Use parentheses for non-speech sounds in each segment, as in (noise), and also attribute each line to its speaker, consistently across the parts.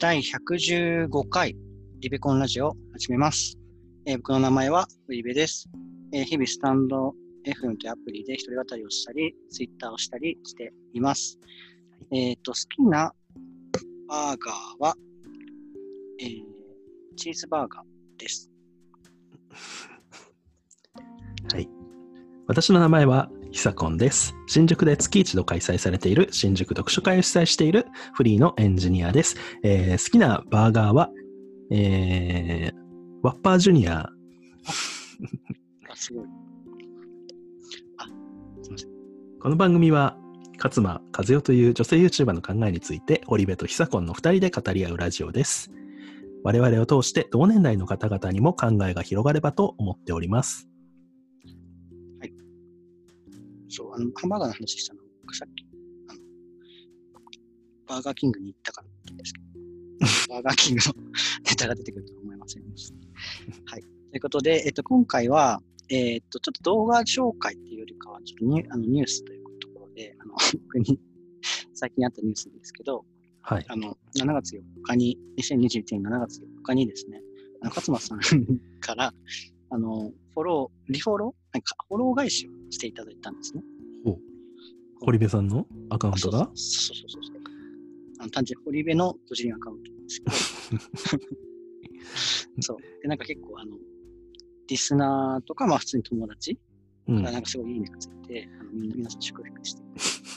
Speaker 1: 第115回リベコンラジオを始めます。えー僕の名前はウリベです。えー日々スタンド FM というアプリで一人語りをしたり、ツイッターをしたりしています。えっ、と、好きなバーガーは、えーチーズバーガーです。(laughs)
Speaker 2: はい。私の名前はひさこんです。新宿で月一度開催されている新宿読書会を主催しているフリーのエンジニアです。えー好きなバーガーは、えー、ワッパージュニア。
Speaker 1: あ、すごい。あ、すいません。
Speaker 2: この番組は、勝間和代という女性 YouTuber の考えについて、堀部とひさこんの二人で語り合うラジオです。我々を通して同年代の方々にも考えが広がればと思っております。
Speaker 1: そう、あの、ハンバーガーの話したの、僕さっき、あの、バーガーキングに行ったからだったんですけど、(laughs) バーガーキングの (laughs) ネタが出てくるとは思いませんでした。はい。ということで、えっと、今回は、えっと、ちょっと動画紹介っていうよりかは、ちょっとニュあのニュースというところで、あの、僕に最近あったニュースですけど、
Speaker 2: はい。
Speaker 1: あの、7月4日に、2021年7月4日にですね、あの勝間さんから、あの、フォロー、リフォロー？なんか、フォロー返しをしていただいたんですね。
Speaker 2: ほう堀部さんのアカウントが？
Speaker 1: そうそうそうそう。あの単純に堀部の個人アカウントですけど。(laughs) そう。で、なんか結構、あの、リスナーとか、まあ普通に友達
Speaker 2: うん
Speaker 1: がなんかすごいいいねがついて、あのみんな皆さん祝福してく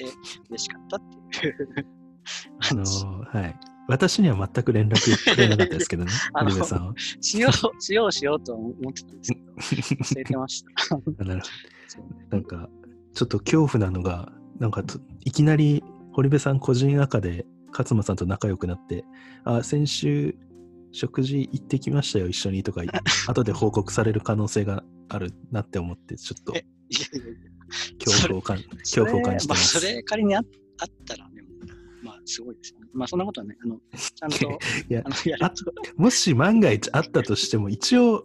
Speaker 1: れて、嬉しかったっていう (laughs)
Speaker 2: あの
Speaker 1: 話。
Speaker 2: ーはい。私には全く連絡くれなかったですけどね、(laughs) 堀部さんは。
Speaker 1: しよう、しようしようと思ってたんですけど、忘れてました。
Speaker 2: あなるほど。なんか、ちょっと恐怖なのが、なんかと、いきなり堀部さん個人赤で勝間さんと仲良くなって、あ、先週、食事行ってきましたよ、一緒にとか、後で報告される可能性があるなって思って、ちょっと。恐怖を感恐怖を感じてま。
Speaker 1: それ,、まあ、それ仮にああったら、ね、まあすごいですよね。まあそんなことはね、あの、(laughs) ちゃんと、
Speaker 2: いや
Speaker 1: あの、や
Speaker 2: あ。もし万が一あったとしても、一応、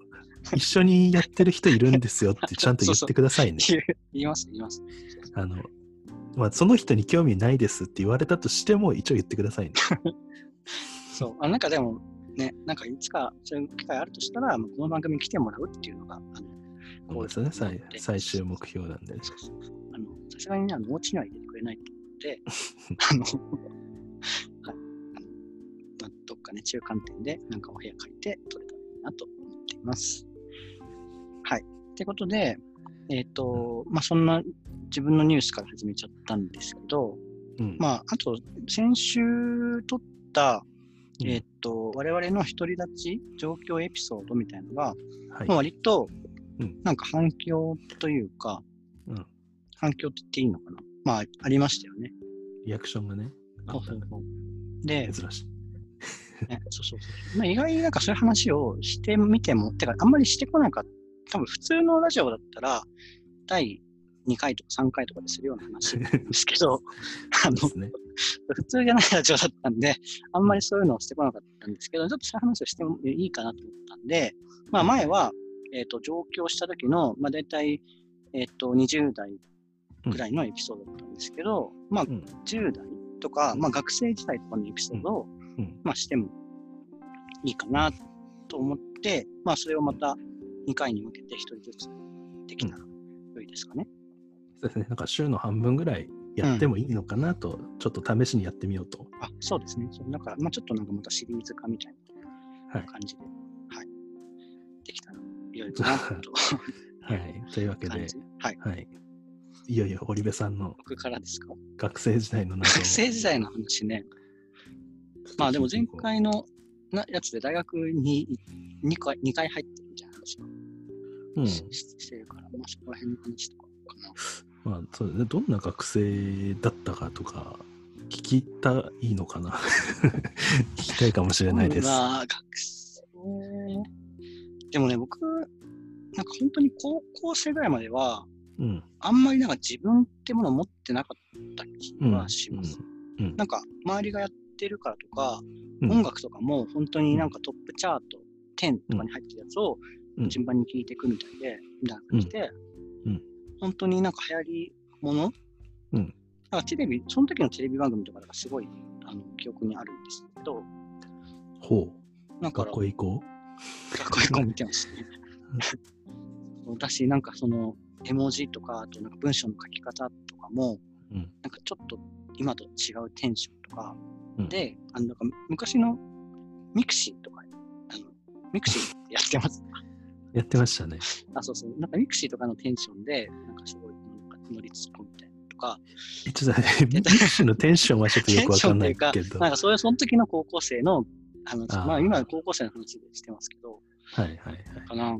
Speaker 2: 一緒にやってる人いるんですよってちゃんと言ってくださいね。
Speaker 1: 言 (laughs) う言います、言います。
Speaker 2: あの、まあ、その人に興味ないですって言われたとしても、一応言ってくださいね。(laughs)
Speaker 1: そう。あなんかでも、ね、なんかいつかそういう機会あるとしたら、この番組に来てもらうっていうのが、あの、
Speaker 2: そうですね、
Speaker 1: こ
Speaker 2: 最
Speaker 1: う
Speaker 2: 最終目標なんで。
Speaker 1: さすがにね、あの、お家には入れてくれないと思って、(laughs) あの、はい。あの、まあ、どっかね、中間点で、なんかお部屋借りて撮れたらいいなと思っています。はい。ってことで、えっ、と、まあ、そんな自分のニュースから始めちゃったんですけど、
Speaker 2: うん
Speaker 1: まあ、あと、先週撮った、
Speaker 2: うん
Speaker 1: えっ、と、我々の独り立ち状況エピソードみたいなのが、
Speaker 2: はい
Speaker 1: まあ、割と
Speaker 2: うん、
Speaker 1: なんか反響というか、
Speaker 2: うん
Speaker 1: 反響って言っていいのかなまあ、ありましたよね。
Speaker 2: リアクションがね、あったね
Speaker 1: で、
Speaker 2: 珍しい。(laughs)
Speaker 1: ねそうそうそう。まあ、意外になんかそういう話をしてみても、てか、あんまりしてこなかった。多分普通のラジオだったら、第2回とか3回とかでするような話なんですけど、(laughs) あの
Speaker 2: ね。
Speaker 1: 普通じゃないラジオだったんで、あんまりそういうのをしてこなかったんですけど、ちょっとそういう話をしてもいいかなと思ったんで、まあ前は、えっ、と、上京した時の、まあ大体、えっ、と、20代ぐらいのエピソードだったんですけど、まあ
Speaker 2: うん
Speaker 1: 10代とか、まあ学生時代とかのエピソードを、
Speaker 2: うん
Speaker 1: まあしてもいいかなと思って、まあそれをまた2回に向けて1人ずつできたら良いですかね。
Speaker 2: そうですね。なんか週の半分ぐらいやってもいいのかなと、ちょっと試しにやってみようと。
Speaker 1: あ、そうですね。そうだから、まあちょっとなんかまたシリーズ化みたいな
Speaker 2: はい。
Speaker 1: 感じで、はい。できたら良いかなと (laughs)
Speaker 2: はい。(laughs) というわけで。
Speaker 1: はい。
Speaker 2: はい。いよいよ堀部さんの
Speaker 1: 僕からですか？
Speaker 2: 学生時代の
Speaker 1: 学生時代の話ね。まあでも前回のなやつで大学に2回 ,2 回入ってるみたいな話を
Speaker 2: うん。
Speaker 1: し,、してるから、まあそこら辺の話とかかな。
Speaker 2: まあ、そうだね。どんな学生だったかとか、聞きたいのかな？(laughs) 聞きたいかもしれないです。
Speaker 1: まあ、学生。でもね、僕、なんか本当に高校生ぐらいまでは、
Speaker 2: うん。
Speaker 1: あんまりなんか自分ってものを持ってなかった気はします。
Speaker 2: うん。うん。
Speaker 1: なんか周りがやってるからとか、
Speaker 2: うん。
Speaker 1: 音楽とかも本当になんかトップチャート10とかに入ってるやつを
Speaker 2: うん。
Speaker 1: 順番に聴いていくみたいで、みたいな感じで、
Speaker 2: うん。うん
Speaker 1: 本当になんか流行りもの、
Speaker 2: うん。
Speaker 1: なんかテレビ、その時のテレビ番組とかがすごいあの記憶にあるんですけど、
Speaker 2: ほう。
Speaker 1: だから
Speaker 2: 学校へ行こ
Speaker 1: 学校へ行こう見てましたね。だし、なんかその、絵文字とか、あとなんか文章の書き方とかも、
Speaker 2: う。うん。
Speaker 1: なんかちょっと今と違うテンションとか、
Speaker 2: うん
Speaker 1: で、あのなんか昔のミクシーとか、あのミクシーやってます。(laughs)
Speaker 2: やってましたね。
Speaker 1: あ、そうそう。なんかミクシーとかのテンションで、なんかすごい、なんか乗りつっこみたいなのとか、
Speaker 2: えちょっとね、ミクシーのテンションはちょっとよくわかんないけど。(laughs)
Speaker 1: なんかそういう、その時の高校生の話、まあ今の高校生の話でしてますけど、
Speaker 2: はいはいはい。
Speaker 1: かな。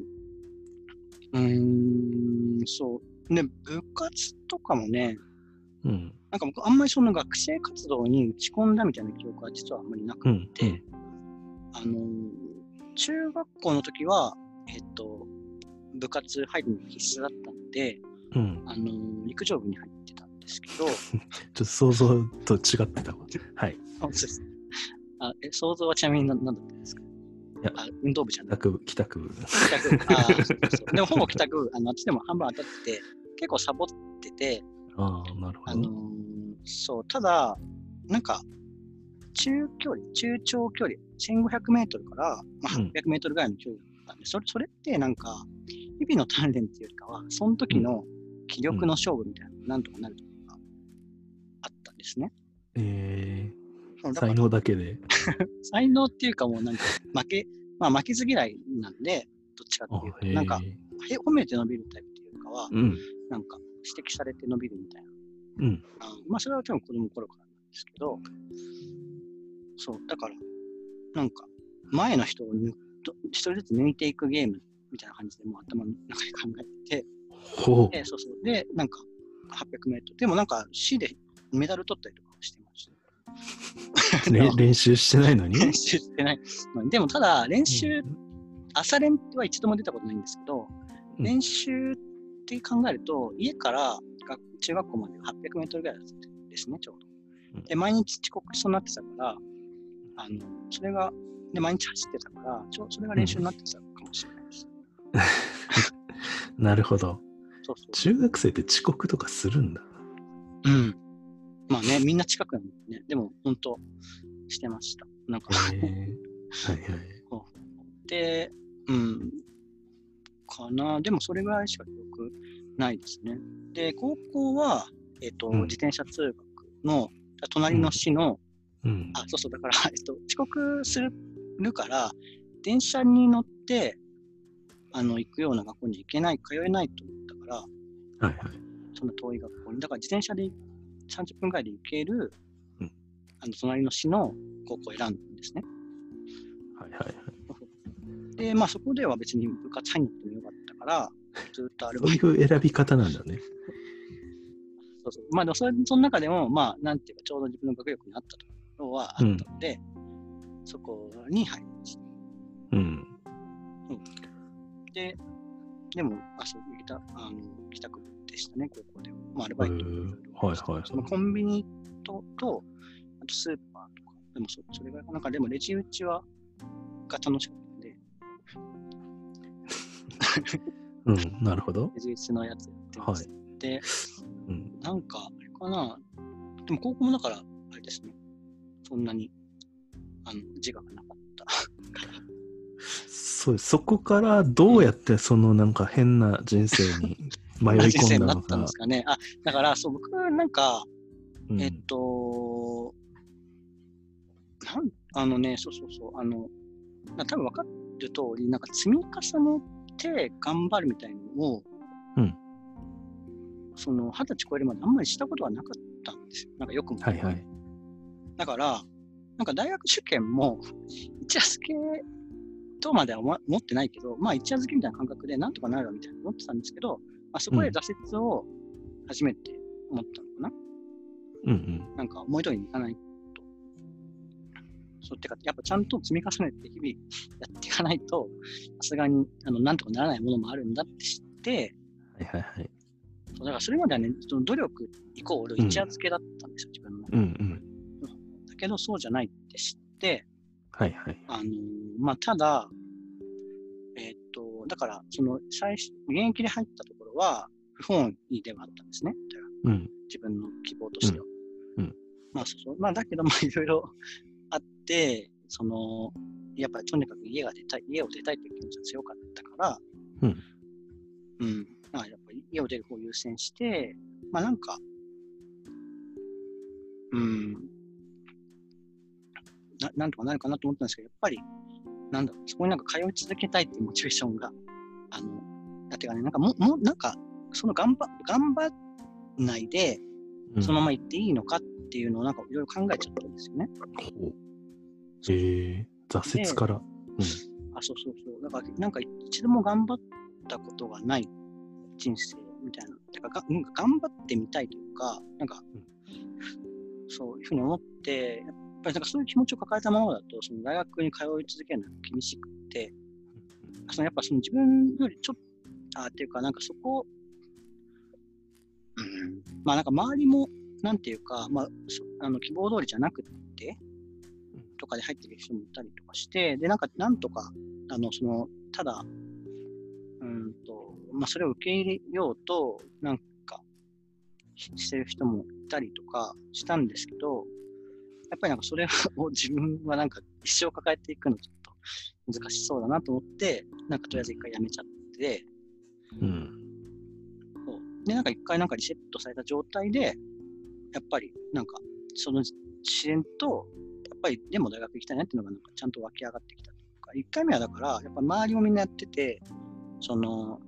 Speaker 1: うーん、そう。で、部活とかもね、
Speaker 2: うん。
Speaker 1: なんか僕あんまりその学生活動に打ち込んだみたいな記憶は実はあんまりなく
Speaker 2: うん。
Speaker 1: て、あのー中学校の時は、えっと、部活入るの必須だったので、
Speaker 2: うん。うん。
Speaker 1: あのー陸上部に入ってたんですけど、(laughs)
Speaker 2: ちょっと想像と違ってたわ。はい。
Speaker 1: 本当ですあえ想像はちなみに何何だったんですか？
Speaker 2: いや
Speaker 1: あ運動部じゃなく
Speaker 2: 帰宅部、帰宅部。
Speaker 1: 帰宅部。あーそうそうでもほぼ帰宅部、あの、あっちでも半分当たってて、結構サボってて、
Speaker 2: ああ、なるほど。
Speaker 1: あのーそう、ただ、なんか、中距離、中長距離、1500メートルから、まあ、
Speaker 2: うん
Speaker 1: 800メートルぐらいの距離だったんで、それそれってなんか、日々の鍛錬っていうよりかは、その時の気力の勝負みたいなのがなんとかなるところがあったんですね。
Speaker 2: えー、
Speaker 1: そうだから
Speaker 2: 才能だけで。(laughs)
Speaker 1: 才能っていうかもうなんか、負け、まあ負けず嫌いなんで、どっちかっていうと、なんか、へ褒めて伸びるタイプっていうかは、
Speaker 2: うん。
Speaker 1: なんか、指摘されて伸びるみたいな。
Speaker 2: うん。
Speaker 1: あまあ、それは多分子供の頃からなんですけど、そう、だから、なんか、前の人を一人ずつ抜いていくゲームみたいな感じで、もう頭の中で考えてて、
Speaker 2: ほう。
Speaker 1: で、そうそう。で、なんか、800メートル。でもなんか、市でメダル取ったりとか (laughs)
Speaker 2: 練習してないのに？
Speaker 1: 練習してない。まあでも、ただ、練習、朝練は一度も出たことないんですけど、
Speaker 2: うん
Speaker 1: 練習って考えると、家から学中学校まで800メートルぐらいですね、ちょう
Speaker 2: うん
Speaker 1: ど。で、毎日遅刻しそうになってたから、あの、それが、で、毎日走ってたから、ちょそれが練習になってたかもしれないです。(laughs)
Speaker 2: なるほど。
Speaker 1: そうそう。
Speaker 2: 中学生って遅刻とかするんだ。
Speaker 1: うん。まあね、みんな近くなんでね。でも、本当してました。なんか。
Speaker 2: はいはい。(laughs)
Speaker 1: で、うん、かな。でも、それぐらいしか記憶ないですね。で、高校は、えっ、と、
Speaker 2: うん
Speaker 1: 自転車通学の、隣の市の、
Speaker 2: うん。
Speaker 1: あ、そうそう、だから、(laughs) えっと、遅刻するから、電車に乗って、あの、行くような学校に行けない、通えないと思ったから、
Speaker 2: はいはい。
Speaker 1: そんな遠い学校に。だから自転車で30分ぐらいで行ける、
Speaker 2: うん
Speaker 1: あの隣の市の高校を選んだんですね。
Speaker 2: はいはいはい。
Speaker 1: で、まあそこでは別に部活入んなくてもよかったから、(laughs) ずっとアル
Speaker 2: そうい
Speaker 1: バイト。
Speaker 2: う選び方なんだね。
Speaker 1: そうそうまあでもそれその中でも、まあなんていうかちょうど自分の学力に合ったところはあったので、そこに入りました。
Speaker 2: うん。
Speaker 1: で、でも、あ、そう、行きた、あの、帰宅でしたね、高校では。まあアルバイト
Speaker 2: はいはいはい
Speaker 1: そのコンビニと、と、あとスーパーとか、でもそそれぐらいかなんかでもレジ打ちは、が楽しかったんで、(laughs)
Speaker 2: うん。なるほど。
Speaker 1: レジ打ちのやつやってまして、
Speaker 2: うん。
Speaker 1: なんか、あれかな、でも高校もだから、あれですね、そんなに、あの、自我がなかったから。
Speaker 2: そうそこからどうやってそのなんか変な人生に迷い
Speaker 1: 人
Speaker 2: 込んだのか
Speaker 1: んです。かね。あ、だから、そう、僕なんか、
Speaker 2: うん
Speaker 1: えっと、なん、あのね、そうそうそう、あの、な多分分かる通り、なんか積み重ねて頑張るみたいなのを、
Speaker 2: うん
Speaker 1: その、二十歳超えるまであんまりしたことはなかったんですよ。なんかよくも。
Speaker 2: はいはい。
Speaker 1: だから、なんか大学受験も、一夜漬けとまでは思思ってないけど、まあ一夜漬けみたいな感覚でなんとかなるわみたいな思ってたんですけど、まあ、そこで挫折を初めて思ったのかな。
Speaker 2: うんうん。
Speaker 1: なんか思い通りにいかないと。そうってか、やっぱちゃんと積み重ねて日々やっていかないと、(laughs) さすがにあのなんとかならないものもあるんだって知って、
Speaker 2: はいはいはい。
Speaker 1: だからそれまではね、その努力イコール一夜漬けだったんですよ、自分の。
Speaker 2: うんうん。
Speaker 1: だけどそうじゃないって知って、
Speaker 2: はいはい。
Speaker 1: あのーまあ、ただ、えーっと、だから、その最初、現役で入ったところは、不本意ではあったんですね。
Speaker 2: うん。
Speaker 1: 自分の希望としては。
Speaker 2: うんうん
Speaker 1: まあ、そうそう。まあ、だけど、まあ、いろいろ (laughs) あって、その、やっぱりとにかく家が出たい、家を出たいという気持ちが強かったから、
Speaker 2: うん。
Speaker 1: うん。まあ、やっぱり家を出る方を優先して、まあなんか、うん、ななんとかなるかなと思ったんですけど、やっぱり、なんだろう、そこになんか通い続けたいっていうモチベーションが、あの、だってかね、なんかもう、もうなんか、その頑張、頑張んないで、
Speaker 2: うん
Speaker 1: そのまま行っていいのかっていうのをなんかいろいろ考えちゃったんですよね。
Speaker 2: ほうえー、挫折から。
Speaker 1: あ、そうそうそう。だから、なんか一度も頑張ったことがない人生みたいな。てかが、うん頑張ってみたいというか、なんか、そういうふうに思って、やっぱりなんかそういう気持ちを抱えたままだと、その大学に通い続けるのが厳しくて、そのやっぱその自分よりちょっと、あっていうか、なんかそこ、うん、まあなんか周りも、なんていうか、まあ、そあの希望通りじゃなくって、とかで入ってる人もいたりとかして、で、なんか、なんとか、あの、その、ただ、うんと、まあ、それを受け入れようと、なんか、ししてる人もいたりとかしたんですけど、やっぱりなんかそれ (laughs) を自分はなんか一生抱えていくのちょっと難しそうだなと思って、なんかとりあえず一回やめちゃって、
Speaker 2: うん。
Speaker 1: そうで、なんか一回なんかリセットされた状態で、やっぱりなんかその自然と、やっぱりでも大学行きたいなっていうのがなんかちゃんと湧き上がってきたというか、一回目はだから、やっぱ周りもみんなやってて、その、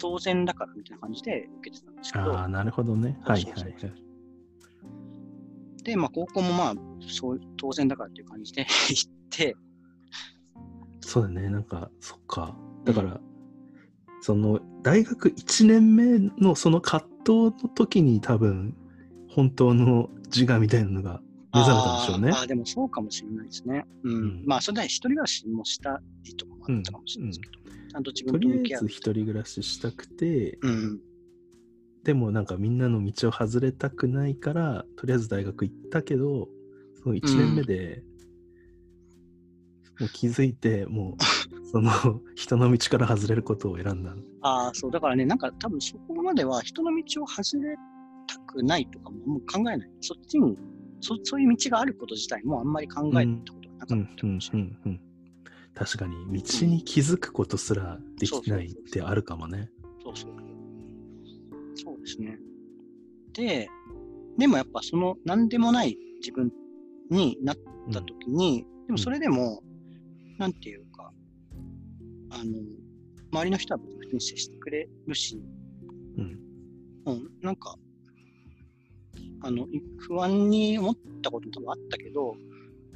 Speaker 1: 当然だからみたいな感じで受けてたんですけど、
Speaker 2: ああ、なるほどね。はいはいはい。
Speaker 1: で、まあ高校もまあ、そう、当然だからっていう感じで (laughs) 行って、
Speaker 2: そうだね。なんか、そっか。だから、その、大学1年目のその葛藤の時に多分、本当の自我みたいなのが目覚めたんでしょうね
Speaker 1: あーあー、でもそうかもしれないですね。うん。
Speaker 2: うん
Speaker 1: まあ、それで一人暮らしもしたりとかもあったかもしれないですけど、ちゃんと自
Speaker 2: と
Speaker 1: 分と向き合う
Speaker 2: りあえず。一人暮らししたくて、
Speaker 1: うん。
Speaker 2: でもなんかみんなの道を外れたくないから、とりあえず大学行ったけど、その1年目で、もう気づいて、もう、その (laughs) 人の道から外れることを選んだ。
Speaker 1: ああ、そう、だからね、なんか多分そこまでは人の道を外れたくないとかももう考えない。そっちに、そそういう道があること自体もあんまり考えたことがなか
Speaker 2: うん
Speaker 1: った
Speaker 2: ん
Speaker 1: もしれない。
Speaker 2: うんうん。確かに、道に気づくことすらできないってあるかもね。
Speaker 1: そうそう。そうですね。で、でもやっぱその何でもない自分になった時に、でもそれでも、なんていうか、あの、周りの人は別に接してくれるし、
Speaker 2: うん。
Speaker 1: うん、なんか、あの、い不安に思ったことも多分あったけど、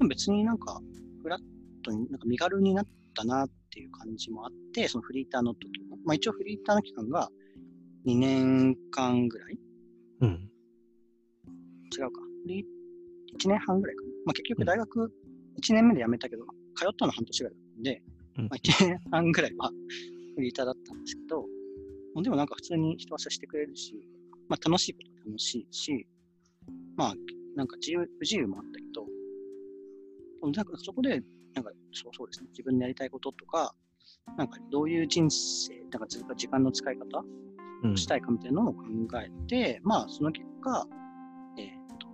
Speaker 1: 別になんか、フラットに、なんか身軽になったなっていう感じもあって、そのフリーターの時も。まあ一応フリーターの期間が2年間ぐらい
Speaker 2: うん。
Speaker 1: 違うか。フリー、1年半ぐらいかな。まあ結局大学1年目で辞めたけど、通ったの半年ぐらいだったんで、
Speaker 2: うん
Speaker 1: まあ1年半ぐらいはフリーターだったんですけど、でもなんか普通に人は接してくれるし、まあ楽しいことは楽しいし、まあなんか自由、不自由もあったけど、なんかそこで、なんかそうそうですね、自分のやりたいこととか、なんかどういう人生、なんか時時間の使い方
Speaker 2: うん。
Speaker 1: したいかみたいなのを考えて、まあその結果、えっ、と、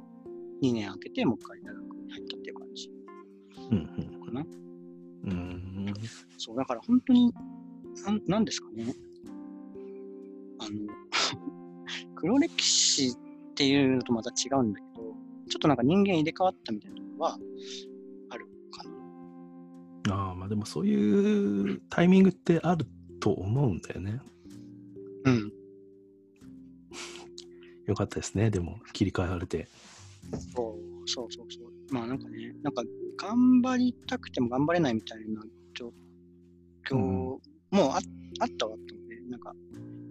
Speaker 1: 2年空けてもう一回大学に入ったっていう感じ
Speaker 2: うん
Speaker 1: かな。
Speaker 2: うんうん
Speaker 1: そう、だから本当に、なんなんですかね。あの、(laughs) 黒歴史っていうのとまた違うんだけど、ちょっとなんか人間入れ替わったみたいなところはあるかな。
Speaker 2: ああ、まあでもそういうタイミングってあると思うんだよね。
Speaker 1: うん。(laughs)
Speaker 2: よかったですね。でも切り替えられて。
Speaker 1: そうそうそうそう。まあなんかね、なんか頑張りたくても頑張れないみたいな状況もあ,、あったはあったので、なんか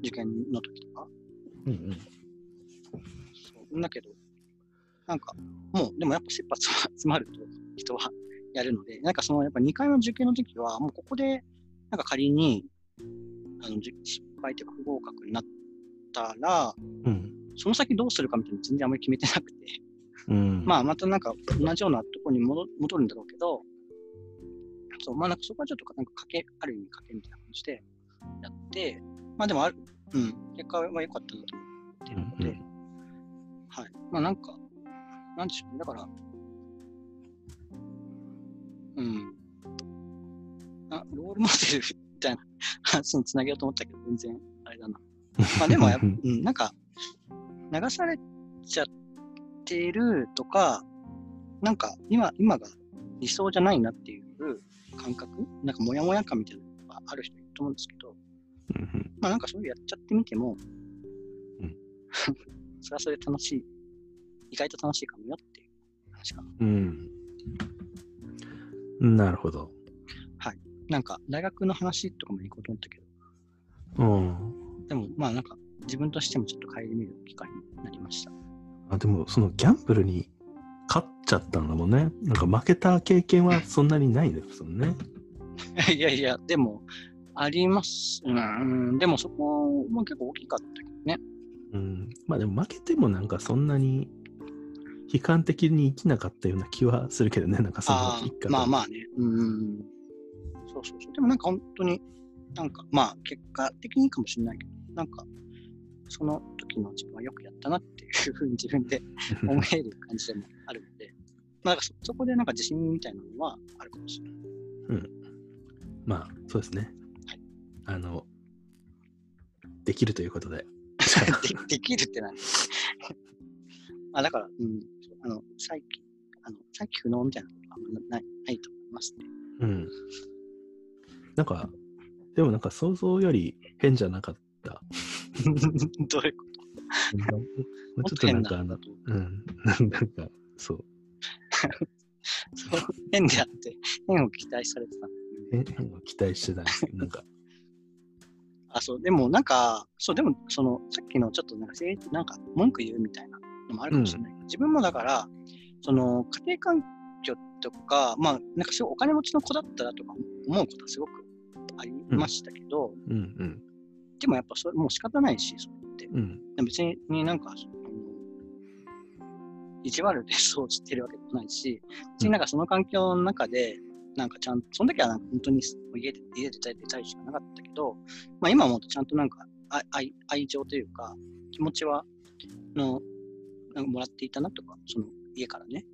Speaker 1: 受験の時とか。
Speaker 2: うんうん。
Speaker 1: そうだけど、なんかもう、でもやっぱ切羽詰まると人はやるので、なんかそのやっぱ2回の受験の時は、もうここで、なんか仮に、あのじ失敗というか不合格になったら、
Speaker 2: うん。
Speaker 1: その先どうするかみたいなの全然あんまり決めてなくて、
Speaker 2: うん。
Speaker 1: まあ、またなんか同じようなところに戻戻るんだろうけど、そう、まあなんかそこはちょっとなんか賭け、ある意味賭けみたいな感じでやって、まあでもある、うん、結果は良かったなと思ってるので、
Speaker 2: うんうん
Speaker 1: はい。まあなんか、なんでしょうね。だから、うん。あ、ロールモデルみたいな話につなげようと思ったけど、全然あれだな。まあでもや (laughs) うん、なんか、流されちゃっているとか、なんか今、今が理想じゃないなっていう感覚？なんかモヤモヤ感みたいなのがある人いると思うんですけど、まあなんかそういうやっちゃってみても、
Speaker 2: うん (laughs)
Speaker 1: それはそれで楽しい、意外と楽しいかもよっていう話かな。
Speaker 2: うん。なるほど。
Speaker 1: なんか大学の話とかも行こうと思ったけど、
Speaker 2: うん。
Speaker 1: でもまあなんか自分としてもちょっと顧みる機会になりました。
Speaker 2: あでも、そのギャンブルに勝っちゃったんだもんね。なんか負けた経験はそんなにないですもんね。(laughs)
Speaker 1: いやいや、でも、あります。うん、でもそこも結構大きかったけどね。
Speaker 2: うん。まあでも負けてもなんかそんなに悲観的に生きなかったような気はするけどね。なんかその
Speaker 1: まあまあね。うん。そうそうそう。でもなんか本当に、なんかまあ結果的にかもしれないけど、なんか、その時の自分はよくやったなっていうふうに自分で (laughs) 思える感じでもまあなんかそそこでなんか自信みたいなのはあるかもしれない。
Speaker 2: まあそうですね。
Speaker 1: はい
Speaker 2: あの、できるということで。(laughs)
Speaker 1: でできるって何 (laughs) あだから、うん、あの、再起、あの、再起不能みたいなことはあんまないないと思いますね。
Speaker 2: うん。なんか、でもなんか想像より変じゃなかった。(laughs)
Speaker 1: どういうこと？
Speaker 2: ちょっとなんかあの、うん、なんか、そう、(laughs)
Speaker 1: そう。変であって、変を期待されてた。んだ。
Speaker 2: 変変を期待してたんですけど、なんか、(laughs)
Speaker 1: あ、そう、でもなんか、そう、でも、その、さっきのちょっとなんか、なんか文句言うみたいなのもあるかもしれない。自分もだから、その、家庭環境とか、まあ、なんかすごいお金持ちの子だったらとか思うことはすごくありましたけど、
Speaker 2: うん。うん、
Speaker 1: でもやっぱそれもう仕方ないし、それって。
Speaker 2: うん、
Speaker 1: 別になんか、意地悪でそうしてるわけでもないし、別になんかその環境の中で、なんかちゃんと、その時はなんか本当に家で家で出たいしかなかったけど、まあ今はもっとちゃんとなんか愛愛愛情というか、気持ちは、の、なんかもらっていたなとか、その家からね。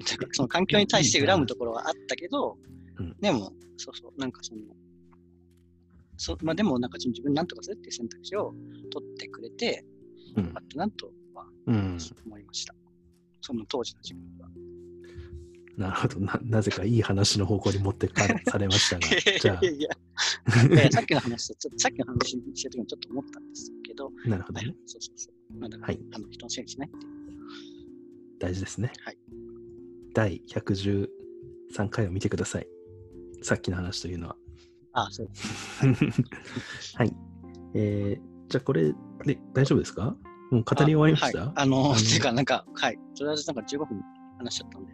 Speaker 1: (laughs) その環境に対して恨むところはあったけど、
Speaker 2: うん。
Speaker 1: でも、そうそう、なんかその、そまあでもなんか自分なんとかするっていう選択肢を取ってくれて、
Speaker 2: うん
Speaker 1: よかったなとは
Speaker 2: うん。
Speaker 1: 思いました。その当時の自分は。
Speaker 2: なるほどな。なぜかいい話の方向に持ってかされましたが、じ (laughs) ゃ
Speaker 1: いやいやいやさっきの話とちょっと、(laughs) さっきの話してる時にちょっと思ったんですけど、
Speaker 2: あ、なるほど
Speaker 1: はい
Speaker 2: ね。
Speaker 1: そうそうそう。まあ、だ
Speaker 2: はい
Speaker 1: あの人のせいにしないっていう。
Speaker 2: 大事ですね。
Speaker 1: はい
Speaker 2: 第113回を見てください。さっきの話というのは。
Speaker 1: ああ、そうです。(laughs)
Speaker 2: はい。えー、じゃあこれで大丈夫ですか？もう語り終わりました？
Speaker 1: はい、あの、
Speaker 2: あの
Speaker 1: っていうか、なんか、はい。とりあえずなんか15分話しちゃったんで。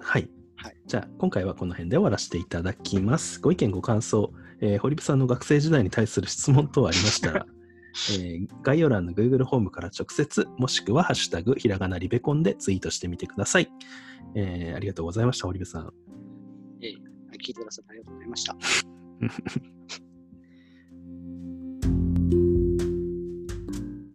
Speaker 2: はい。
Speaker 1: はい
Speaker 2: じゃあ、今回はこの辺で終わらせていただきます。ご意見、ご感想、えー堀部さんの学生時代に対する質問等ありましたら、(laughs) えー概要欄の Google ホームから直接、もしくはハッシュタグ、ひらがなリベコンでツイートしてみてください。えーありがとうございました、堀部さん。
Speaker 1: ええ聞いてくださってありがとうございました。(laughs)